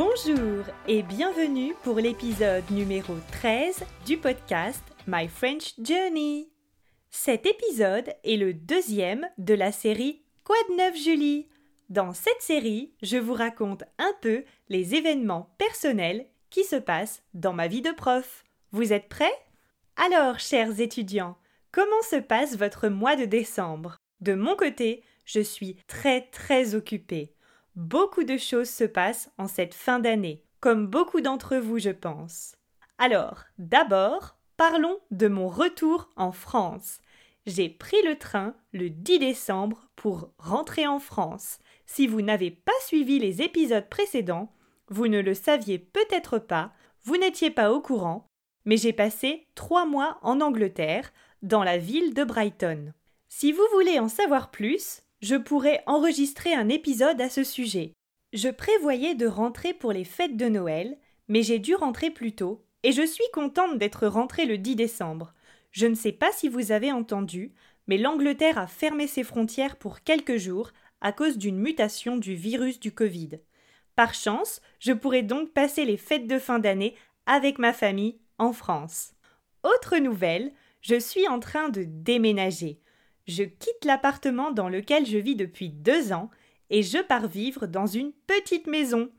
Bonjour et bienvenue pour l'épisode numéro 13 du podcast My French Journey. Cet épisode est le deuxième de la série Quoi de neuf Julie? Dans cette série, je vous raconte un peu les événements personnels qui se passent dans ma vie de prof. Vous êtes prêts? Alors, chers étudiants, comment se passe votre mois de décembre? De mon côté, je suis très très occupée. Beaucoup de choses se passent en cette fin d'année, comme beaucoup d'entre vous, je pense. Alors, d'abord, parlons de mon retour en France. J'ai pris le train le 10 décembre pour rentrer en France. Si vous n'avez pas suivi les épisodes précédents, vous ne le saviez peut-être pas, vous n'étiez pas au courant, mais j'ai passé trois mois en Angleterre, dans la ville de Brighton. Si vous voulez en savoir plus, je pourrais enregistrer un épisode à ce sujet. Je prévoyais de rentrer pour les fêtes de Noël, mais j'ai dû rentrer plus tôt, et je suis contente d'être rentrée le 10 décembre. Je ne sais pas si vous avez entendu, mais l'Angleterre a fermé ses frontières pour quelques jours à cause d'une mutation du virus du Covid. Par chance, je pourrai donc passer les fêtes de fin d'année avec ma famille en France. Autre nouvelle, je suis en train de déménager je quitte l'appartement dans lequel je vis depuis deux ans et je pars vivre dans une petite maison.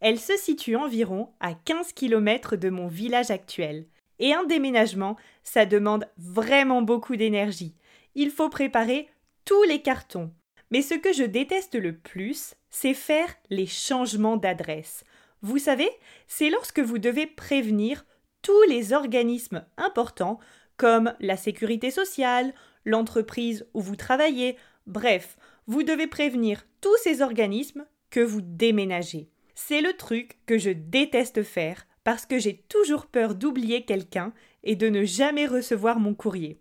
Elle se situe environ à 15 km de mon village actuel. Et un déménagement, ça demande vraiment beaucoup d'énergie. Il faut préparer tous les cartons. Mais ce que je déteste le plus, c'est faire les changements d'adresse. Vous savez, c'est lorsque vous devez prévenir tous les organismes importants comme la sécurité sociale, l'entreprise où vous travaillez, bref, vous devez prévenir tous ces organismes que vous déménagez. C'est le truc que je déteste faire parce que j'ai toujours peur d'oublier quelqu'un et de ne jamais recevoir mon courrier.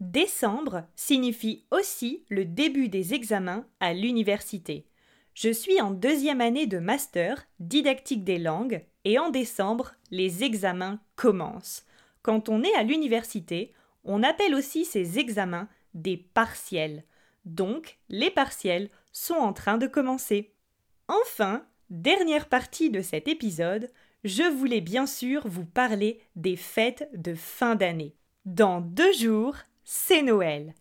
Décembre signifie aussi le début des examens à l'université. Je suis en deuxième année de master didactique des langues et en décembre, les examens commencent. Quand on est à l'université, on appelle aussi ces examens des partiels. Donc, les partiels sont en train de commencer. Enfin, dernière partie de cet épisode, je voulais bien sûr vous parler des fêtes de fin d'année. Dans deux jours, c'est Noël.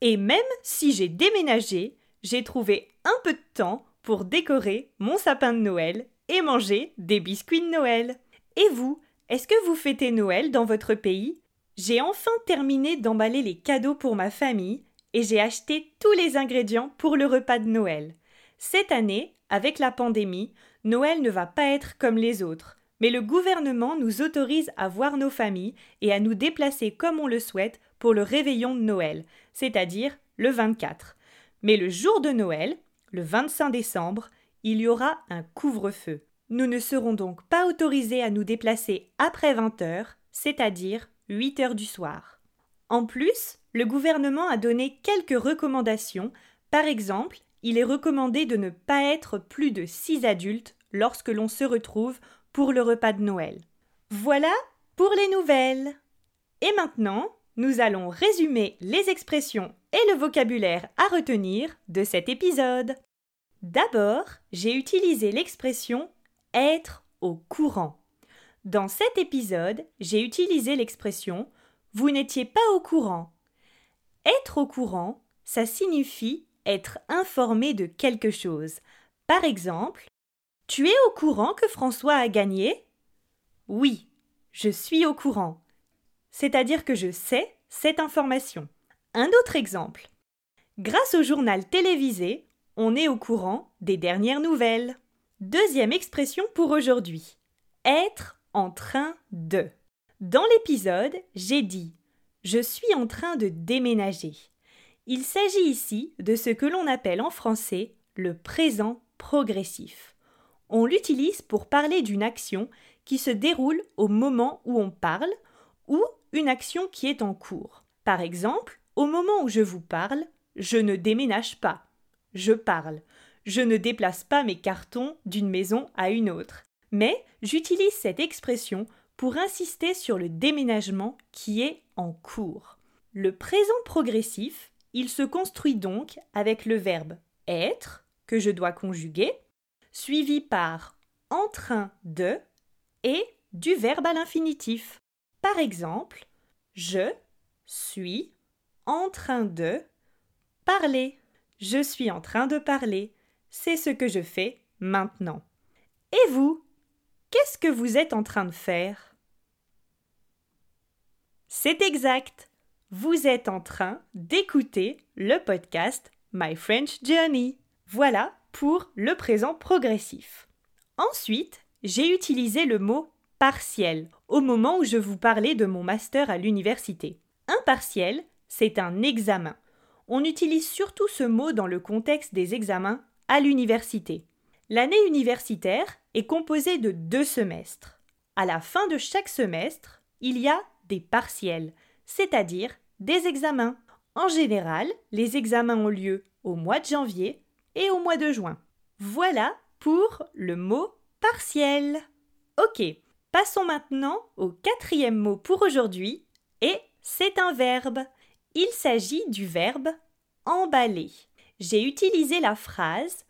Et même si j'ai déménagé, j'ai trouvé un peu de temps pour décorer mon sapin de Noël et manger des biscuits de Noël. Et vous, est-ce que vous fêtez Noël dans votre pays? J'ai enfin terminé d'emballer les cadeaux pour ma famille et j'ai acheté tous les ingrédients pour le repas de Noël. Cette année, avec la pandémie, Noël ne va pas être comme les autres, mais le gouvernement nous autorise à voir nos familles et à nous déplacer comme on le souhaite pour le réveillon de Noël, c'est-à-dire le 24. Mais le jour de Noël, le 25 décembre, il y aura un couvre-feu. Nous ne serons donc pas autorisés à nous déplacer après 20 heures, c'est-à-dire 8 heures du soir. En plus, le gouvernement a donné quelques recommandations. Par exemple, il est recommandé de ne pas être plus de 6 adultes lorsque l'on se retrouve pour le repas de Noël. Voilà pour les nouvelles. Et maintenant, nous allons résumer les expressions et le vocabulaire à retenir de cet épisode. D'abord, j'ai utilisé l'expression être au courant. Dans cet épisode, j'ai utilisé l'expression Vous n'étiez pas au courant. Être au courant, ça signifie être informé de quelque chose. Par exemple, Tu es au courant que François a gagné? Oui, je suis au courant. C'est-à-dire que je sais cette information. Un autre exemple. Grâce au journal télévisé, on est au courant des dernières nouvelles. Deuxième expression pour aujourd'hui. Être en train de. Dans l'épisode, j'ai dit Je suis en train de déménager. Il s'agit ici de ce que l'on appelle en français le présent progressif. On l'utilise pour parler d'une action qui se déroule au moment où on parle ou une action qui est en cours. Par exemple, au moment où je vous parle, je ne déménage pas. Je parle. Je ne déplace pas mes cartons d'une maison à une autre. Mais j'utilise cette expression pour insister sur le déménagement qui est en cours. Le présent progressif, il se construit donc avec le verbe être, que je dois conjuguer, suivi par en train de et du verbe à l'infinitif. Par exemple, je suis en train de parler. Je suis en train de parler. C'est ce que je fais maintenant. Et vous? Qu'est-ce que vous êtes en train de faire? C'est exact. Vous êtes en train d'écouter le podcast My French Journey. Voilà pour le présent progressif. Ensuite, j'ai utilisé le mot partiel au moment où je vous parlais de mon master à l'université. Un partiel, c'est un examen. On utilise surtout ce mot dans le contexte des examens à l'université. L'année universitaire est composée de deux semestres. À la fin de chaque semestre, il y a des partiels, c'est-à-dire des examens. En général, les examens ont lieu au mois de janvier et au mois de juin. Voilà pour le mot partiel. Ok, passons maintenant au quatrième mot pour aujourd'hui, et c'est un verbe. Il s'agit du verbe emballer. J'ai utilisé la phrase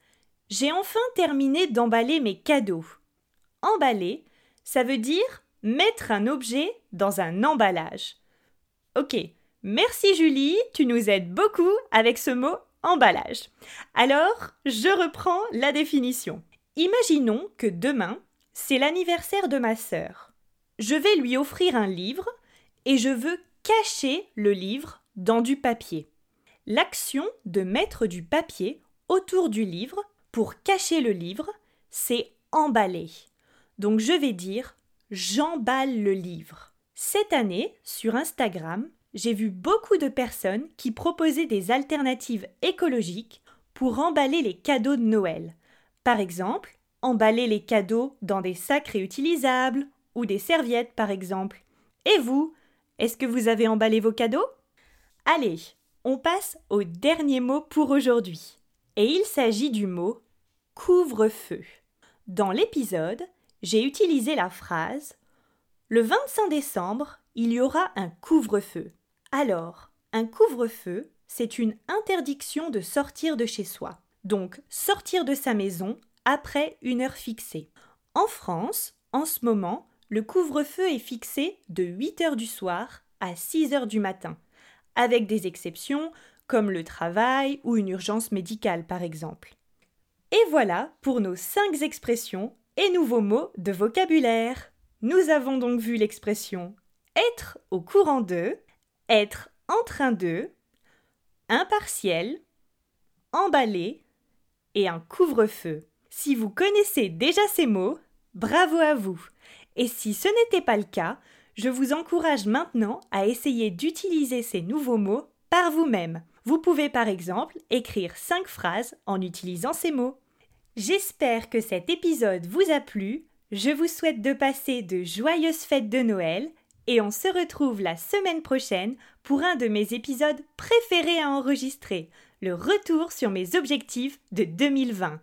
j'ai enfin terminé d'emballer mes cadeaux. Emballer, ça veut dire mettre un objet dans un emballage. Ok, merci Julie, tu nous aides beaucoup avec ce mot emballage. Alors, je reprends la définition. Imaginons que demain, c'est l'anniversaire de ma sœur. Je vais lui offrir un livre et je veux cacher le livre dans du papier. L'action de mettre du papier autour du livre pour cacher le livre, c'est emballer. Donc je vais dire j'emballe le livre. Cette année, sur Instagram, j'ai vu beaucoup de personnes qui proposaient des alternatives écologiques pour emballer les cadeaux de Noël. Par exemple, emballer les cadeaux dans des sacs réutilisables ou des serviettes par exemple. Et vous, est-ce que vous avez emballé vos cadeaux? Allez, on passe au dernier mot pour aujourd'hui. Et il s'agit du mot couvre-feu. Dans l'épisode, j'ai utilisé la phrase Le 25 décembre, il y aura un couvre-feu. Alors, un couvre-feu, c'est une interdiction de sortir de chez soi, donc sortir de sa maison après une heure fixée. En France, en ce moment, le couvre-feu est fixé de 8 heures du soir à 6 heures du matin, avec des exceptions comme le travail ou une urgence médicale par exemple. Et voilà pour nos cinq expressions et nouveaux mots de vocabulaire. Nous avons donc vu l'expression être au courant de, être en train de, impartiel, emballé et un couvre-feu. Si vous connaissez déjà ces mots, bravo à vous. Et si ce n'était pas le cas, je vous encourage maintenant à essayer d'utiliser ces nouveaux mots par vous-même. Vous pouvez par exemple écrire 5 phrases en utilisant ces mots. J'espère que cet épisode vous a plu. Je vous souhaite de passer de joyeuses fêtes de Noël et on se retrouve la semaine prochaine pour un de mes épisodes préférés à enregistrer, le retour sur mes objectifs de 2020.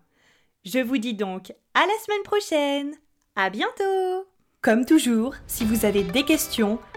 Je vous dis donc à la semaine prochaine. À bientôt! Comme toujours, si vous avez des questions,